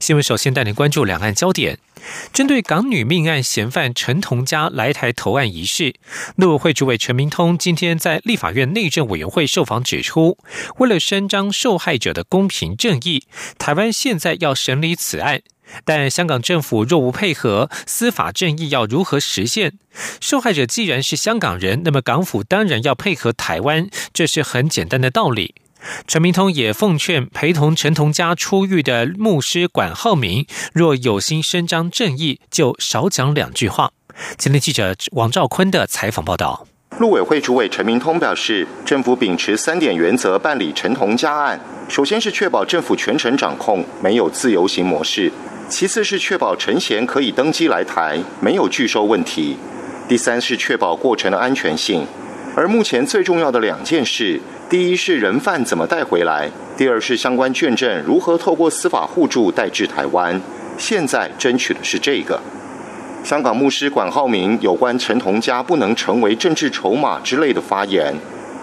新闻。首先带您关注两岸焦点。针对港女命案嫌犯陈同佳来台投案一事，陆委会主委陈明通今天在立法院内政委员会受访指出，为了伸张受害者的公平正义，台湾现在要审理此案，但香港政府若无配合，司法正义要如何实现？受害者既然是香港人，那么港府当然要配合台湾，这是很简单的道理。陈明通也奉劝陪同陈同佳出狱的牧师管浩明，若有心伸张正义，就少讲两句话。今天记者王兆坤的采访报道。陆委会主委陈明通表示，政府秉持三点原则办理陈同佳案：首先是确保政府全程掌控，没有自由行模式；其次是确保陈贤可以登机来台，没有拒收问题；第三是确保过程的安全性。而目前最重要的两件事。第一是人犯怎么带回来，第二是相关卷证如何透过司法互助带至台湾。现在争取的是这个。香港牧师管浩明有关陈同佳不能成为政治筹码之类的发言，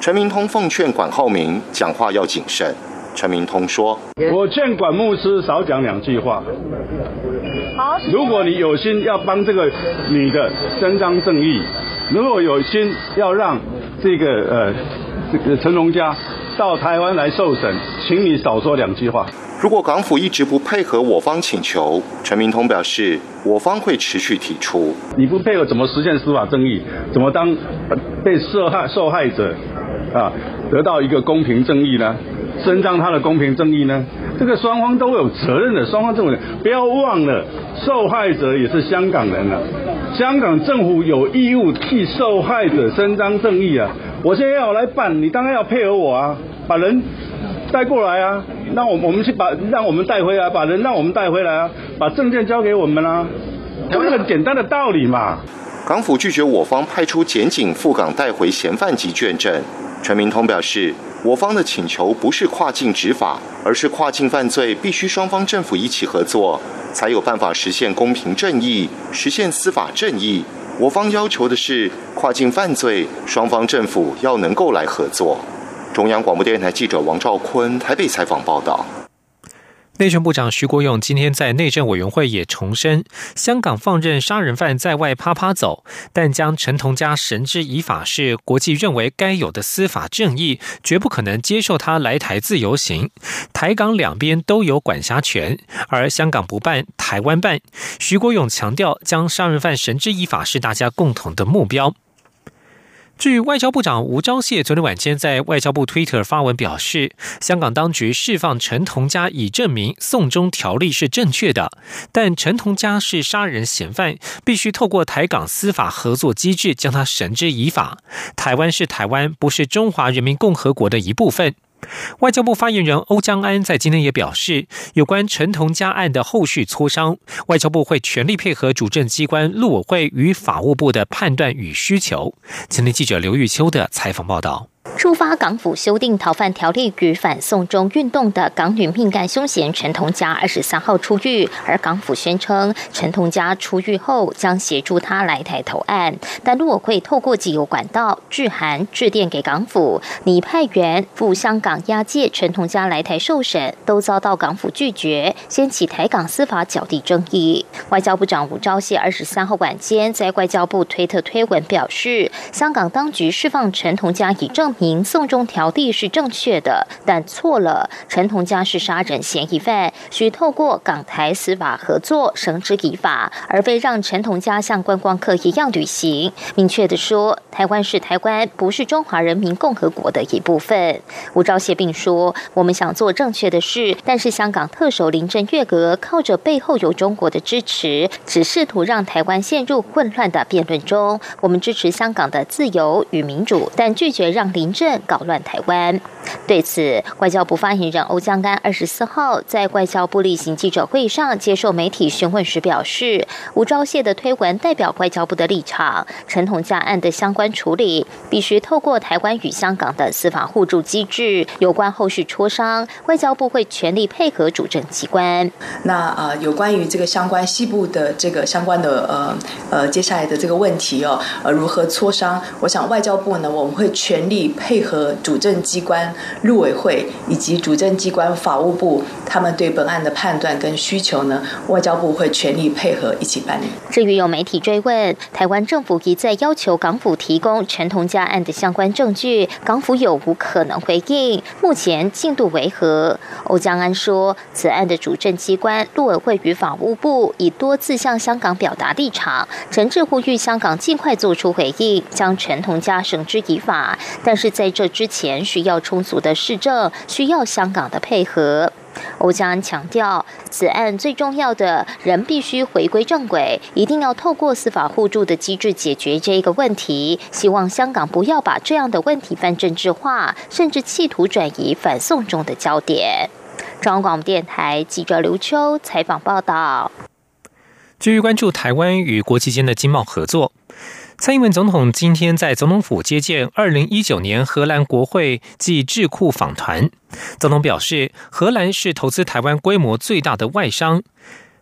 陈明通奉劝管浩明讲话要谨慎。陈明通说：“我劝管牧师少讲两句话。如果你有心要帮这个女的伸张正义，如果有心要让这个呃。”这个陈龙家到台湾来受审，请你少说两句话。如果港府一直不配合我方请求，陈明通表示，我方会持续提出。你不配合，怎么实现司法正义？怎么当被受害受害者啊得到一个公平正义呢？伸张他的公平正义呢？这个双方都有责任的，双方政府不要忘了，受害者也是香港人啊，香港政府有义务替受害者伸张正义啊。我现在要来办，你当然要配合我啊，把人带过来啊，让我我们去把让我们带回来，把人让我们带回来啊，把证件交给我们啊，这是很简单的道理嘛。港府拒绝我方派出检警赴港带回嫌犯及卷证。陈明通表示，我方的请求不是跨境执法，而是跨境犯罪必须双方政府一起合作，才有办法实现公平正义，实现司法正义。我方要求的是跨境犯罪，双方政府要能够来合作。中央广播电台记者王兆坤台北采访报道。内政部长徐国勇今天在内政委员会也重申，香港放任杀人犯在外趴趴走，但将陈同佳绳之以法是国际认为该有的司法正义，绝不可能接受他来台自由行。台港两边都有管辖权，而香港不办，台湾办。徐国勇强调，将杀人犯绳之以法是大家共同的目标。据外交部长吴钊燮昨天晚间在外交部 Twitter 发文表示，香港当局释放陈同佳已证明送中条例是正确的，但陈同佳是杀人嫌犯，必须透过台港司法合作机制将他绳之以法。台湾是台湾，不是中华人民共和国的一部分。外交部发言人欧江安在今天也表示，有关陈同佳案的后续磋商，外交部会全力配合主政机关陆委会与法务部的判断与需求。今天记者刘玉秋的采访报道。触发港府修订逃犯条例与反送中运动的港女命案凶嫌陈同佳，二十三号出狱，而港府宣称陈同佳出狱后将协助他来台投案，但陆委会透过既有管道致函致电给港府，拟派员赴香港押解陈同佳来台受审，都遭到港府拒绝，掀起台港司法角力争议。外交部长吴钊燮二十三号晚间在外交部推特推文表示，香港当局释放陈同佳已证明。送中条例是正确的，但错了。陈同佳是杀人嫌疑犯，需透过港台司法合作绳之以法，而非让陈同佳像观光客一样旅行。明确的说，台湾是台湾，不是中华人民共和国的一部分。吴钊燮并说：“我们想做正确的事，但是香港特首林郑月娥靠着背后有中国的支持，只试图让台湾陷入混乱的辩论中。我们支持香港的自由与民主，但拒绝让林。”政搞乱台湾。对此，外交部发言人欧江安二十四号在外交部例行记者会上接受媒体询问时表示，吴钊燮的推文代表外交部的立场。陈同佳案的相关。处理，必须透过台湾与香港的司法互助机制。有关后续磋商，外交部会全力配合主政机关。那呃，有关于这个相关西部的这个相关的呃呃接下来的这个问题哦，呃如何磋商？我想外交部呢，我们会全力配合主政机关、陆委会以及主政机关法务部，他们对本案的判断跟需求呢，外交部会全力配合一起办理。至于有媒体追问，台湾政府一再要求港府提供陈同佳案的相关证据，港府有无可能回应？目前进度为何？欧江安说，此案的主政机关陆委会与法务部已多次向香港表达立场，诚挚呼吁香港尽快做出回应，将陈同佳绳之以法。但是在这之前，需要充足的市政，需要香港的配合。欧江安强调，此案最重要的人必须回归正轨，一定要透过司法互助的机制解决这一个问题。希望香港不要把这样的问题泛政治化，甚至企图转移反送中的焦点。中央广播电台记者刘秋采访报道。继续关注台湾与国际间的经贸合作。蔡英文总统今天在总统府接见二零一九年荷兰国会暨智库访团。总统表示，荷兰是投资台湾规模最大的外商。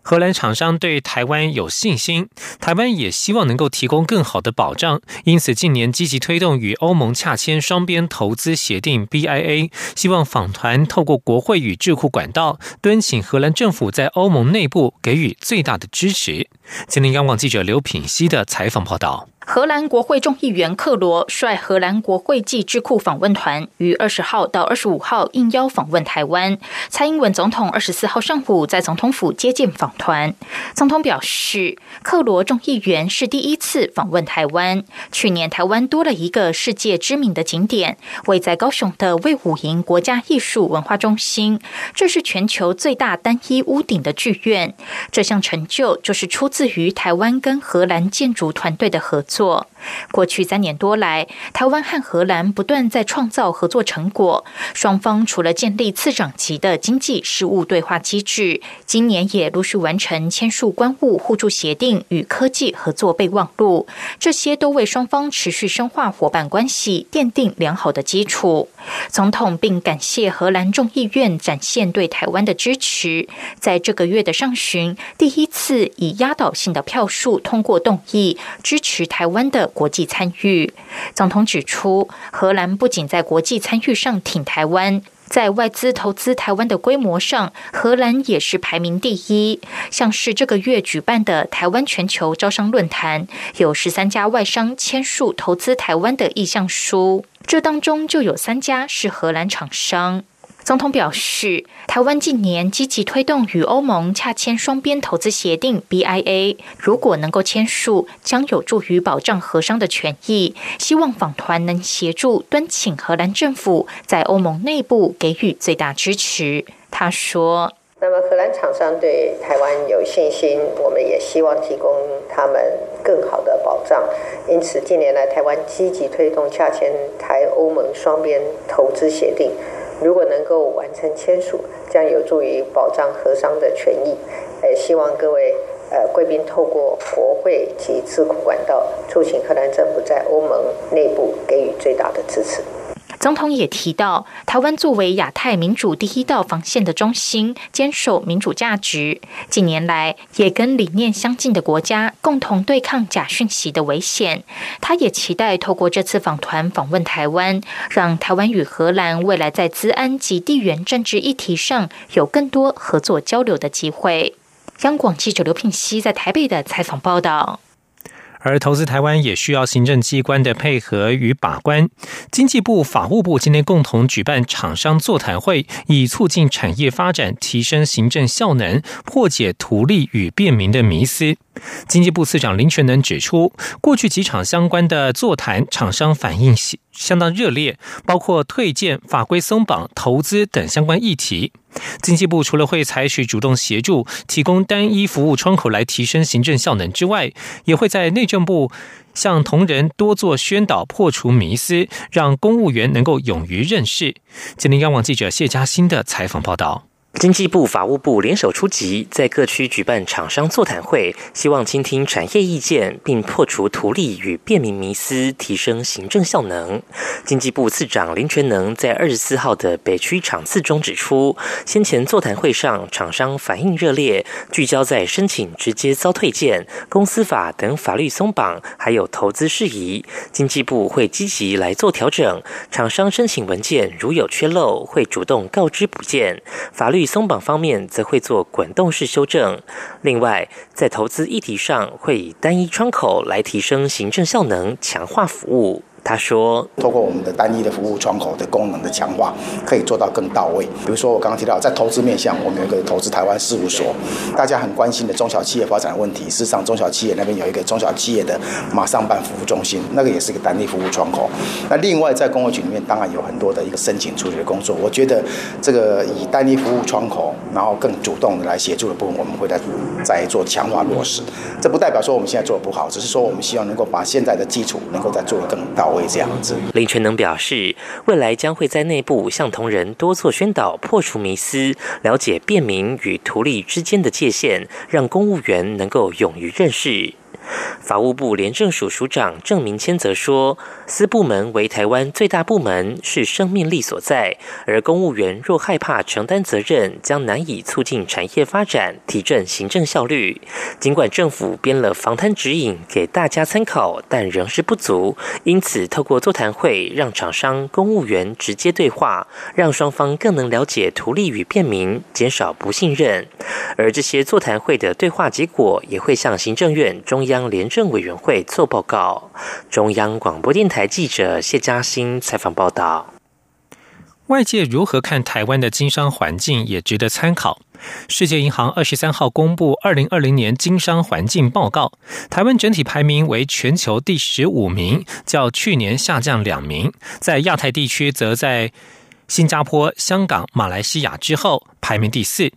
荷兰厂商对台湾有信心，台湾也希望能够提供更好的保障，因此近年积极推动与欧盟洽签双边投资协定 （BIA），希望访团透过国会与智库管道，敦请荷兰政府在欧盟内部给予最大的支持。今天央广记者刘品熙的采访报道。荷兰国会众议员克罗率荷兰国会暨智库访问团于二十号到二十五号应邀访问台湾。蔡英文总统二十四号上午在总统府接见访团。总统表示，克罗众议员是第一次访问台湾。去年台湾多了一个世界知名的景点，位在高雄的魏武营国家艺术文化中心，这是全球最大单一屋顶的剧院。这项成就就是出自于台湾跟荷兰建筑团队的合作。做过去三年多来，台湾和荷兰不断在创造合作成果。双方除了建立次长级的经济事务对话机制，今年也陆续完成签署关务互助协定与科技合作备忘录。这些都为双方持续深化伙伴关系奠定良好的基础。总统并感谢荷兰众议院展现对台湾的支持，在这个月的上旬，第一次以压倒性的票数通过动议支持台。湾的国际参与，总统指出，荷兰不仅在国际参与上挺台湾，在外资投资台湾的规模上，荷兰也是排名第一。像是这个月举办的台湾全球招商论坛，有十三家外商签署投资台湾的意向书，这当中就有三家是荷兰厂商。总统表示，台湾近年积极推动与欧盟洽签双边投资协定 （BIA），如果能够签署，将有助于保障荷商的权益。希望访团能协助敦请荷兰政府在欧盟内部给予最大支持。他说：“那么荷兰厂商对台湾有信心，我们也希望提供他们更好的保障。因此，近年来台湾积极推动洽签台欧盟双边投资协定。”如果能够完成签署，将有助于保障核商的权益。呃，希望各位呃贵宾透过国会及智库管道，促请荷兰政府在欧盟内部给予最大的支持。总统也提到，台湾作为亚太民主第一道防线的中心，坚守民主价值。近年来，也跟理念相近的国家共同对抗假讯息的危险。他也期待透过这次访团访问台湾，让台湾与荷兰未来在资安及地缘政治议题上有更多合作交流的机会。央广记者刘品熙在台北的采访报道。而投资台湾也需要行政机关的配合与把关。经济部、法务部今天共同举办厂商座谈会，以促进产业发展、提升行政效能、破解图利与便民的迷思。经济部次长林全能指出，过去几场相关的座谈，厂商反映相当热烈，包括退件、法规松绑、投资等相关议题。经济部除了会采取主动协助，提供单一服务窗口来提升行政效能之外，也会在内政部向同仁多做宣导，破除迷思，让公务员能够勇于认识。今天央网记者谢嘉欣的采访报道。经济部、法务部联手出击，在各区举办厂商座谈会，希望倾听产业意见，并破除图利与便民迷思，提升行政效能。经济部次长林全能在二十四号的北区场次中指出，先前座谈会上厂商反应热烈，聚焦在申请直接遭退件、公司法等法律松绑，还有投资事宜。经济部会积极来做调整，厂商申请文件如有缺漏，会主动告知补件。法律。松绑方面则会做滚动式修正，另外在投资议题上会以单一窗口来提升行政效能，强化服务。他说：“透过我们的单一的服务窗口的功能的强化，可以做到更到位。比如说，我刚刚提到在投资面向，我们有一个投资台湾事务所，大家很关心的中小企业发展问题。事实上，中小企业那边有一个中小企业的马上办服务中心，那个也是个单一服务窗口。那另外在工会局里面，当然有很多的一个申请处理的工作。我觉得这个以单一服务窗口，然后更主动的来协助的部分，我们会在再做强化落实。这不代表说我们现在做的不好，只是说我们希望能够把现在的基础能够再做得更到位。”林全能表示，未来将会在内部向同仁多做宣导，破除迷思，了解便民与图利之间的界限，让公务员能够勇于认识。法务部廉政署署长郑明谦则说：“司部门为台湾最大部门，是生命力所在。而公务员若害怕承担责任，将难以促进产业发展，提振行政效率。尽管政府编了防贪指引给大家参考，但仍是不足。因此，透过座谈会，让厂商、公务员直接对话，让双方更能了解图利与便民，减少不信任。而这些座谈会的对话结果，也会向行政院中央。”央廉政委员会做报告。中央广播电台记者谢嘉欣采访报道。外界如何看台湾的经商环境，也值得参考。世界银行二十三号公布二零二零年经商环境报告，台湾整体排名为全球第十五名，较去年下降两名。在亚太地区，则在新加坡、香港、马来西亚之后排名第四。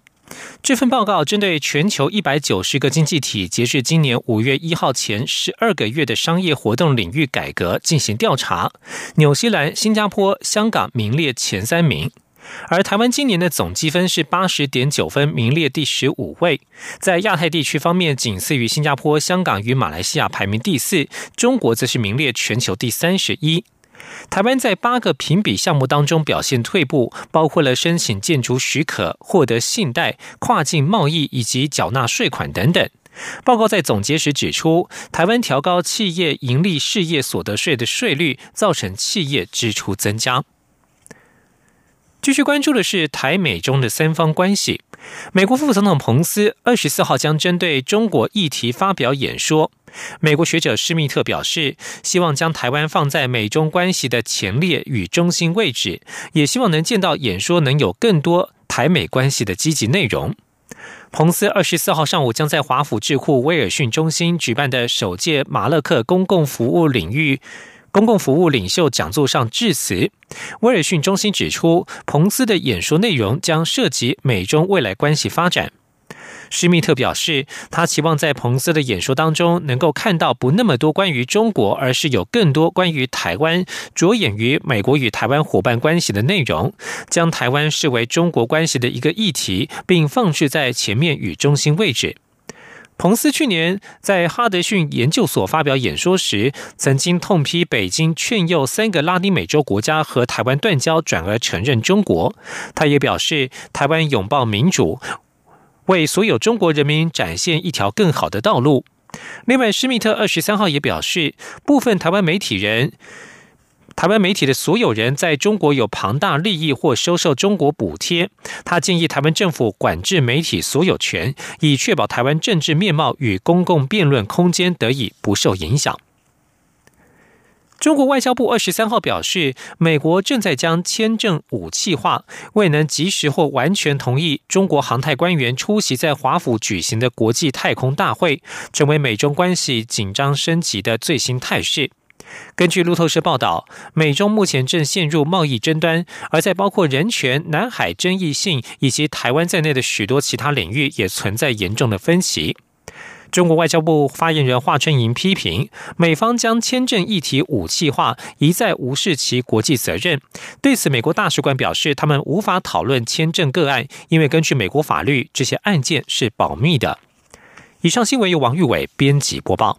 这份报告针对全球一百九十个经济体，截至今年五月一号前十二个月的商业活动领域改革进行调查。纽西兰、新加坡、香港名列前三名，而台湾今年的总积分是八十点九分，名列第十五位。在亚太地区方面，仅次于新加坡、香港与马来西亚排名第四，中国则是名列全球第三十一。台湾在八个评比项目当中表现退步，包括了申请建筑许可、获得信贷、跨境贸易以及缴纳税款等等。报告在总结时指出，台湾调高企业盈利事业所得税的税率，造成企业支出增加。继续关注的是台美中的三方关系。美国副总统彭斯二十四号将针对中国议题发表演说。美国学者施密特表示，希望将台湾放在美中关系的前列与中心位置，也希望能见到演说能有更多台美关系的积极内容。彭斯二十四号上午将在华府智库威尔逊中心举办的首届马勒克公共服务领域公共服务领袖讲座上致辞。威尔逊中心指出，彭斯的演说内容将涉及美中未来关系发展。施密特表示，他期望在彭斯的演说当中能够看到不那么多关于中国，而是有更多关于台湾，着眼于美国与台湾伙伴关系的内容，将台湾视为中国关系的一个议题，并放置在前面与中心位置。彭斯去年在哈德逊研究所发表演说时，曾经痛批北京劝诱三个拉丁美洲国家和台湾断交，转而承认中国。他也表示，台湾拥抱民主。为所有中国人民展现一条更好的道路。另外，施密特二十三号也表示，部分台湾媒体人、台湾媒体的所有人在中国有庞大利益或收受中国补贴。他建议台湾政府管制媒体所有权，以确保台湾政治面貌与公共辩论空间得以不受影响。中国外交部二十三号表示，美国正在将签证武器化，未能及时或完全同意中国航太官员出席在华府举行的国际太空大会，成为美中关系紧张升级的最新态势。根据路透社报道，美中目前正陷入贸易争端，而在包括人权、南海争议性以及台湾在内的许多其他领域，也存在严重的分歧。中国外交部发言人华春莹批评美方将签证议题武器化，一再无视其国际责任。对此，美国大使馆表示，他们无法讨论签证个案，因为根据美国法律，这些案件是保密的。以上新闻由王玉伟编辑播报。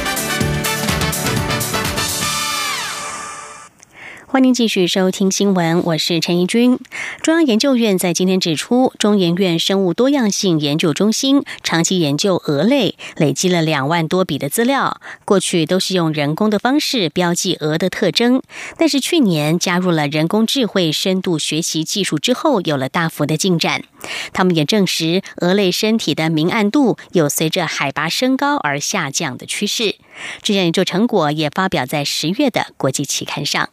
欢迎继续收听新闻，我是陈怡君。中央研究院在今天指出，中研院生物多样性研究中心长期研究蛾类，累积了两万多笔的资料。过去都是用人工的方式标记蛾的特征，但是去年加入了人工智慧深度学习技术之后，有了大幅的进展。他们也证实，蛾类身体的明暗度有随着海拔升高而下降的趋势。这项研究成果也发表在十月的国际期刊上。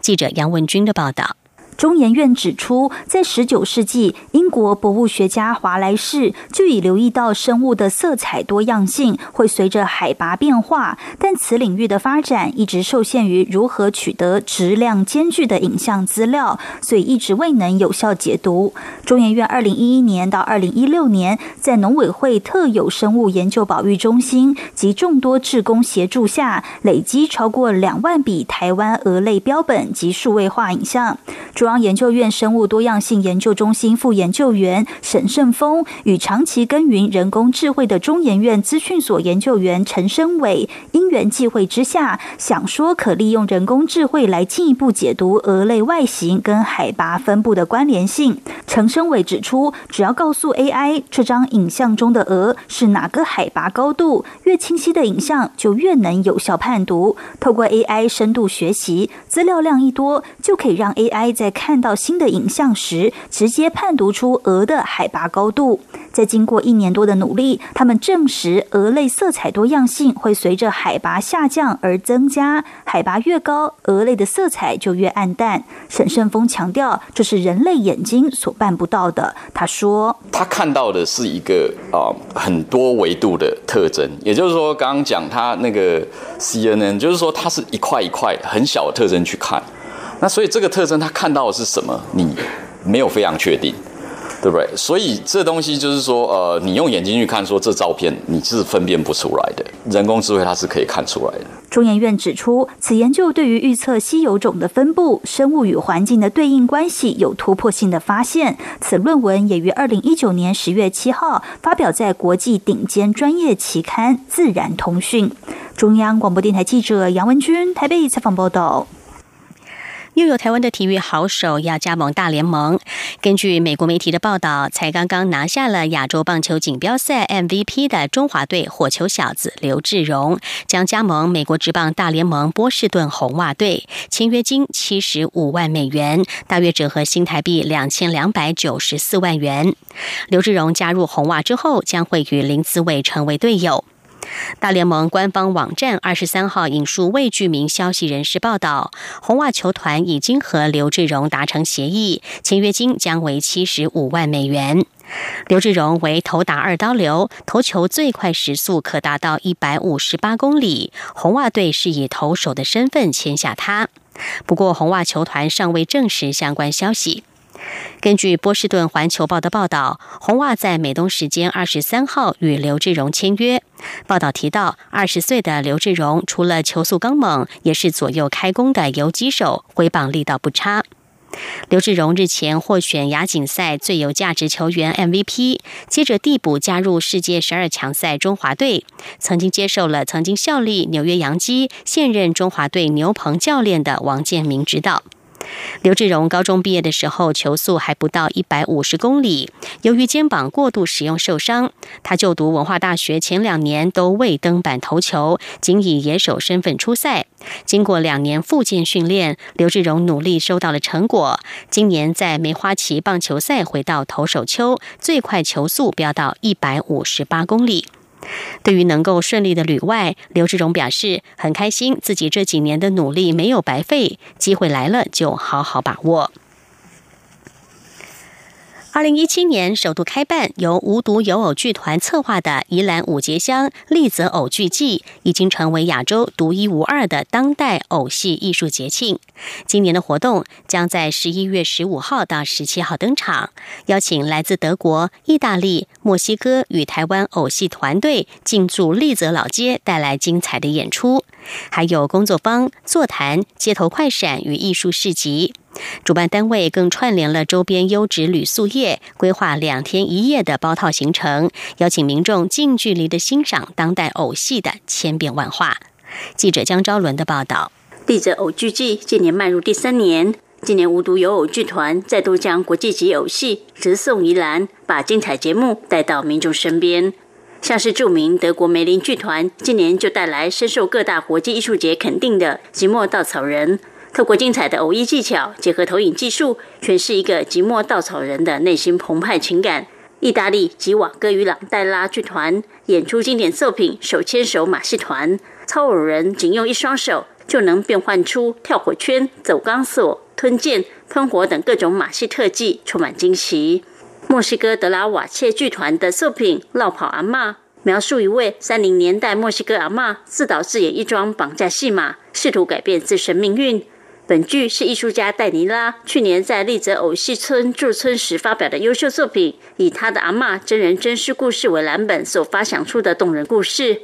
记者杨文军的报道。中研院指出，在十九世纪，英国博物学家华莱士就已留意到生物的色彩多样性会随着海拔变化，但此领域的发展一直受限于如何取得质量兼具的影像资料，所以一直未能有效解读。中研院二零一一年到二零一六年，在农委会特有生物研究保育中心及众多志工协助下，累积超过两万笔台湾蛾类标本及数位化影像。中央研究院生物多样性研究中心副研究员沈胜峰与长期耕耘人工智慧的中研院资讯所研究员陈生伟因缘际会之下，想说可利用人工智慧来进一步解读蛾类外形跟海拔分布的关联性。陈生伟指出，只要告诉 AI 这张影像中的蛾是哪个海拔高度，越清晰的影像就越能有效判读。透过 AI 深度学习，资料量一多，就可以让 AI 在看到新的影像时，直接判读出鹅的海拔高度。在经过一年多的努力，他们证实鹅类色彩多样性会随着海拔下降而增加，海拔越高，鹅类的色彩就越暗淡。沈胜峰强调，这是人类眼睛所办不到的。他说：“他看到的是一个啊很多维度的特征，也就是说，刚刚讲他那个 CNN，就是说它是一块一块很小的特征去看。”那所以这个特征他看到的是什么？你没有非常确定，对不对？所以这东西就是说，呃，你用眼睛去看，说这照片你是分辨不出来的。人工智慧它是可以看出来的。中研院指出，此研究对于预测稀有种的分布、生物与环境的对应关系有突破性的发现。此论文也于二零一九年十月七号发表在国际顶尖专业期刊《自然通讯》。中央广播电台记者杨文君台北采访报道。又有台湾的体育好手要加盟大联盟。根据美国媒体的报道，才刚刚拿下了亚洲棒球锦标赛 MVP 的中华队火球小子刘志荣，将加盟美国职棒大联盟波士顿红袜队，签约金七十五万美元，大约折合新台币两千两百九十四万元。刘志荣加入红袜之后，将会与林子伟成为队友。大联盟官方网站二十三号引述未具名消息人士报道，红袜球团已经和刘志荣达成协议，签约金将为七十五万美元。刘志荣为头打二刀流，投球最快时速可达到一百五十八公里。红袜队是以投手的身份签下他，不过红袜球团尚未证实相关消息。根据波士顿环球报的报道，红袜在美东时间二十三号与刘志荣签约。报道提到，二十岁的刘志荣除了球速刚猛，也是左右开弓的游击手，挥棒力道不差。刘志荣日前获选亚锦赛最有价值球员 MVP，接着递补加入世界十二强赛中华队，曾经接受了曾经效力纽约洋基、现任中华队牛棚教练的王建民指导。刘志荣高中毕业的时候，球速还不到一百五十公里。由于肩膀过度使用受伤，他就读文化大学前两年都未登板投球，仅以野手身份出赛。经过两年复健训练，刘志荣努力收到了成果。今年在梅花旗棒球赛回到投手丘，最快球速飙到一百五十八公里。对于能够顺利的旅外，刘志荣表示很开心，自己这几年的努力没有白费，机会来了就好好把握。二零一七年首度开办，由无独有偶剧团策划的宜兰五节乡丽泽偶剧季，已经成为亚洲独一无二的当代偶戏艺术节庆。今年的活动将在十一月十五号到十七号登场，邀请来自德国、意大利、墨西哥与台湾偶戏团队进驻丽泽老街，带来精彩的演出，还有工作坊、座谈、街头快闪与艺术市集。主办单位更串联了周边优质旅宿业，规划两天一夜的包套行程，邀请民众近距离的欣赏当代偶戏的千变万化。记者江昭伦的报道：地泽偶剧季今年迈入第三年，今年无独有偶剧团再度将国际级偶戏直送宜兰，把精彩节目带到民众身边。像是著名德国梅林剧团，今年就带来深受各大国际艺术节肯定的《寂寞稻草人》。透过精彩的偶艺技巧，结合投影技术，诠释一个寂寞稻草人的内心澎湃情感。意大利吉瓦戈与朗黛拉剧团演出经典作品《手牵手马戏团》，操偶人仅用一双手就能变换出跳火圈、走钢索、吞剑、喷火等各种马戏特技，充满惊奇。墨西哥德拉瓦切剧团的作品《绕跑阿妈》，描述一位三零年代墨西哥阿妈自导自演一桩绑架戏码，试图改变自身命运。本剧是艺术家戴尼拉去年在丽泽偶戏村驻村时发表的优秀作品，以他的阿嬷真人真事故事为蓝本所发想出的动人故事。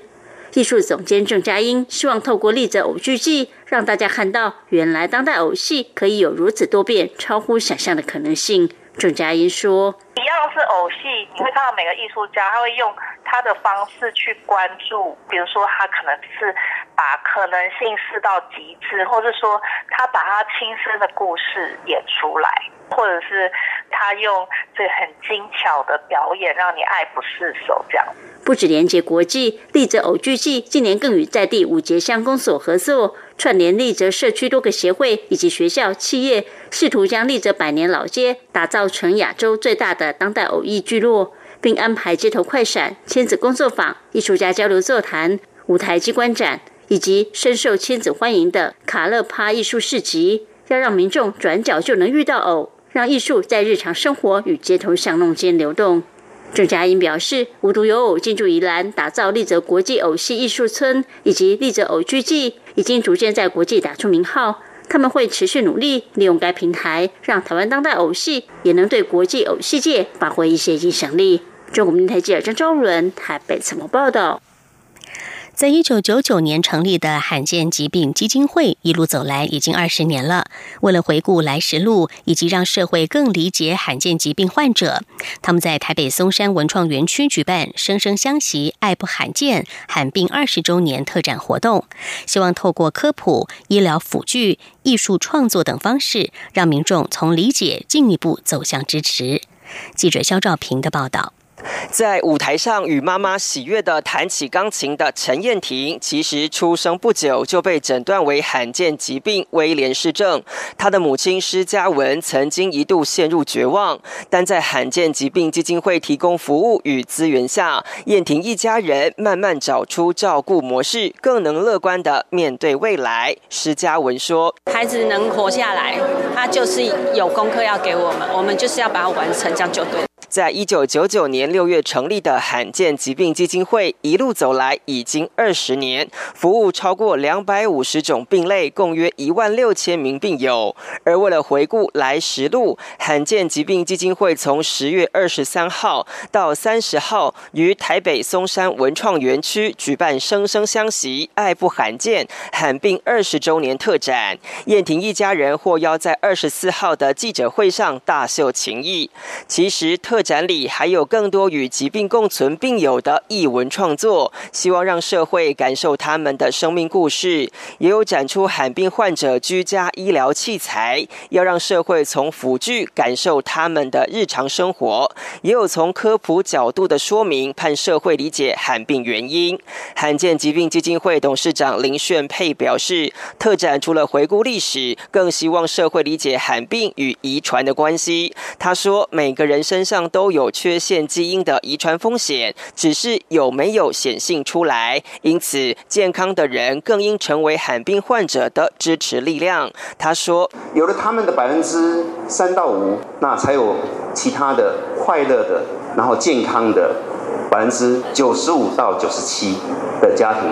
艺术总监郑佳音希望透过丽泽偶剧季，让大家看到原来当代偶戏可以有如此多变、超乎想象的可能性。郑佳音说：“一样是偶戏，你会看到每个艺术家他会用他的方式去关注，比如说他可能是。”把可能性试到极致，或者说他把他亲身的故事演出来，或者是他用这很精巧的表演让你爱不释手。这样不止连接国际，立泽偶剧季近年更与在地五节乡公所合作，串联立泽社区多个协会以及学校企业，试图将立泽百年老街打造成亚洲最大的当代偶艺聚落，并安排街头快闪、亲子工作坊、艺术家交流座谈、舞台机关展。以及深受亲子欢迎的卡勒帕艺术市集，要让民众转角就能遇到偶，让艺术在日常生活与街头巷弄间流动。郑佳音表示，无独有偶进驻宜兰，打造立泽国际偶戏艺术村以及立泽偶剧季，已经逐渐在国际打出名号。他们会持续努力，利用该平台，让台湾当代偶戏也能对国际偶戏界发挥一些影响力。中国电台记者张昭伦台北采访报道？在一九九九年成立的罕见疾病基金会，一路走来已经二十年了。为了回顾来时路，以及让社会更理解罕见疾病患者，他们在台北松山文创园区举办“生生相惜，爱不罕见”罕病二十周年特展活动，希望透过科普、医疗辅具、艺术创作等方式，让民众从理解进一步走向支持。记者肖兆平的报道。在舞台上与妈妈喜悦的弹起钢琴的陈燕婷，其实出生不久就被诊断为罕见疾病威廉氏症。她的母亲施嘉文曾经一度陷入绝望，但在罕见疾病基金会提供服务与资源下，燕婷一家人慢慢找出照顾模式，更能乐观的面对未来。施嘉文说：“孩子能活下来，他就是有功课要给我们，我们就是要把它完成，这样就对。”在一九九九年六月成立的罕见疾病基金会，一路走来已经二十年，服务超过两百五十种病类，共约一万六千名病友。而为了回顾来时路，罕见疾病基金会从十月二十三号到三十号，于台北松山文创园区举办“生生相惜，爱不罕见”罕病二十周年特展。燕婷一家人获邀在二十四号的记者会上大秀情谊。其实特展里还有更多与疾病共存病友的译文创作，希望让社会感受他们的生命故事。也有展出罕病患者居家医疗器材，要让社会从辅具感受他们的日常生活。也有从科普角度的说明，盼社会理解罕病原因。罕见疾病基金会董事长林炫佩表示，特展除了回顾历史，更希望社会理解罕病与遗传的关系。他说，每个人身上。都有缺陷基因的遗传风险，只是有没有显性出来。因此，健康的人更应成为罕病患者的支持力量。他说：“有了他们的百分之三到五，那才有其他的快乐的，然后健康的百分之九十五到九十七的家庭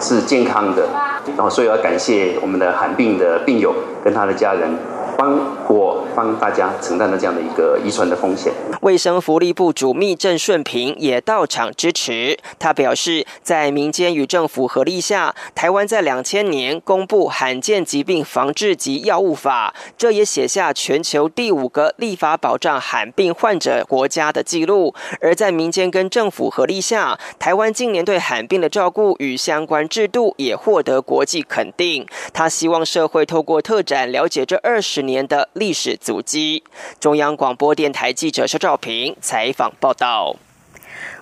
是健康的。然后，所以要感谢我们的罕病的病友跟他的家人。”帮我帮大家承担了这样的一个遗传的风险。卫生福利部主秘郑顺平也到场支持。他表示，在民间与政府合力下，台湾在两千年公布《罕见疾病防治及药物法》，这也写下全球第五个立法保障罕病患者国家的记录。而在民间跟政府合力下，台湾近年对罕病的照顾与相关制度也获得国际肯定。他希望社会透过特展了解这二十年。年的历史足迹。中央广播电台记者肖兆平采访报道。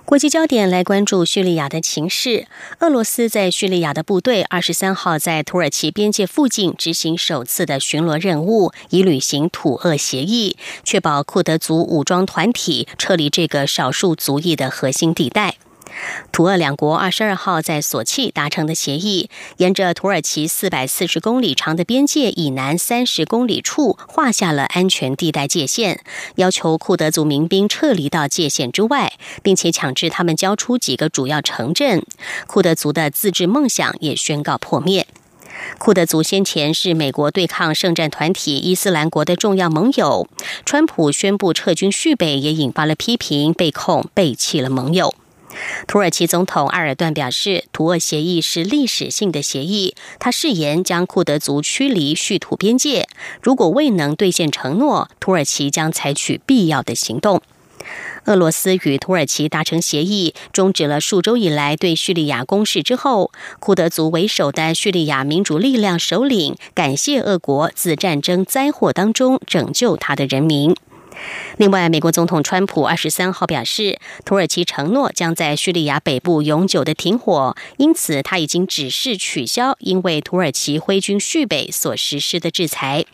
国际焦点来关注叙利亚的情势。俄罗斯在叙利亚的部队二十三号在土耳其边界附近执行首次的巡逻任务，以履行土俄协议，确保库德族武装团体撤离这个少数族裔的核心地带。土俄两国二十二号在索契达成的协议，沿着土耳其四百四十公里长的边界以南三十公里处画下了安全地带界限，要求库德族民兵撤离到界限之外，并且强制他们交出几个主要城镇。库德族的自治梦想也宣告破灭。库德族先前是美国对抗圣战团体伊斯兰国的重要盟友，川普宣布撤军续北，也引发了批评，被控背弃了盟友。土耳其总统埃尔段表示，土俄协议是历史性的协议。他誓言将库德族驱离叙土边界。如果未能兑现承诺，土耳其将采取必要的行动。俄罗斯与土耳其达成协议，终止了数周以来对叙利亚攻势之后，库德族为首的叙利亚民主力量首领感谢俄国自战争灾祸当中拯救他的人民。另外，美国总统川普二十三号表示，土耳其承诺将在叙利亚北部永久的停火，因此他已经指示取消因为土耳其挥军续北所实施的制裁。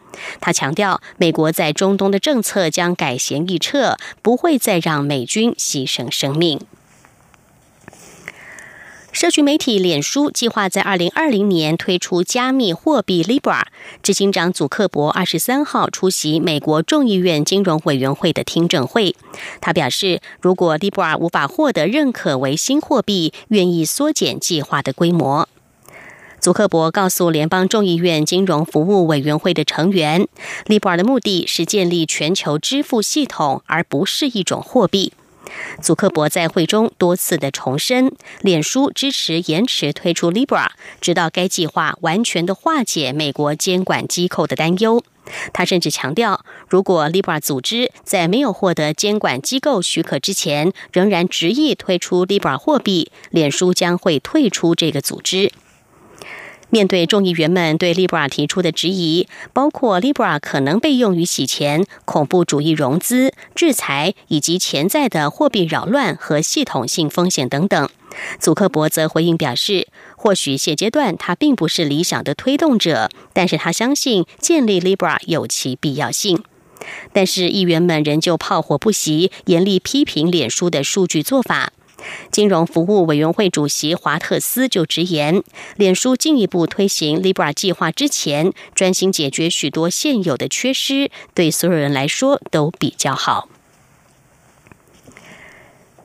他强调，美国在中东的政策将改弦易辙，不会再让美军牺牲生命。社群媒体脸书计划在二零二零年推出加密货币 Libra。执行长祖克伯二十三号出席美国众议院金融委员会的听证会，他表示，如果 Libra 无法获得认可为新货币，愿意缩减计划的规模。祖克伯告诉联邦众议院金融服务委员会的成员，Libra 的目的是建立全球支付系统，而不是一种货币。祖克伯在会中多次的重申，脸书支持延迟推出 Libra，直到该计划完全的化解美国监管机构的担忧。他甚至强调，如果 Libra 组织在没有获得监管机构许可之前，仍然执意推出 Libra 货币，脸书将会退出这个组织。面对众议员们对 Libra 提出的质疑，包括 Libra 可能被用于洗钱、恐怖主义融资、制裁以及潜在的货币扰乱和系统性风险等等，祖克伯则回应表示，或许现阶段他并不是理想的推动者，但是他相信建立 Libra 有其必要性。但是议员们仍旧炮火不息，严厉批评脸书的数据做法。金融服务委员会主席华特斯就直言，脸书进一步推行 Libra 计划之前，专心解决许多现有的缺失，对所有人来说都比较好。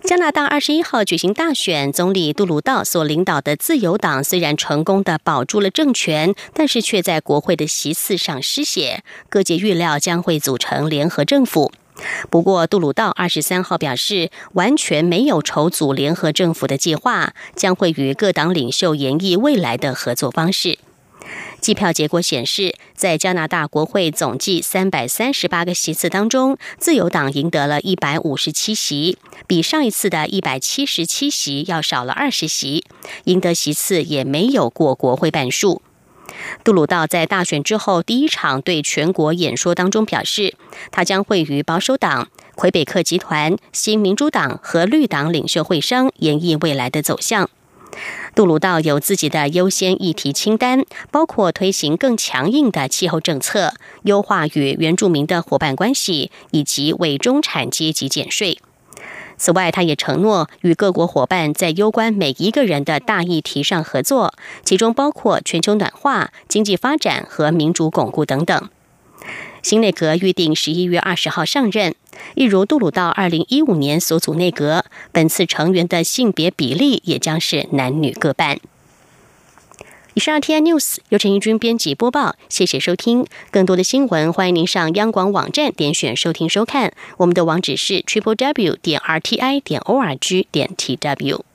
加拿大二十一号举行大选，总理杜鲁道所领导的自由党虽然成功的保住了政权，但是却在国会的席次上失血，各界预料将会组成联合政府。不过，杜鲁道二十三号表示，完全没有筹组联合政府的计划，将会与各党领袖研议未来的合作方式。计票结果显示，在加拿大国会总计三百三十八个席次当中，自由党赢得了一百五十七席，比上一次的一百七十七席要少了二十席，赢得席次也没有过国会半数。杜鲁道在大选之后第一场对全国演说当中表示，他将会与保守党、魁北克集团、新民主党和绿党领袖会商，演绎未来的走向。杜鲁道有自己的优先议题清单，包括推行更强硬的气候政策、优化与原住民的伙伴关系，以及为中产阶级减税。此外，他也承诺与各国伙伴在攸关每一个人的大议题上合作，其中包括全球暖化、经济发展和民主巩固等等。新内阁预定十一月二十号上任，一如杜鲁道二零一五年所组内阁，本次成员的性别比例也将是男女各半。十二 T I News 由陈一军编辑播报，谢谢收听。更多的新闻，欢迎您上央广网站点选收听收看。我们的网址是 triple w 点 r t i 点 o r g 点 t w。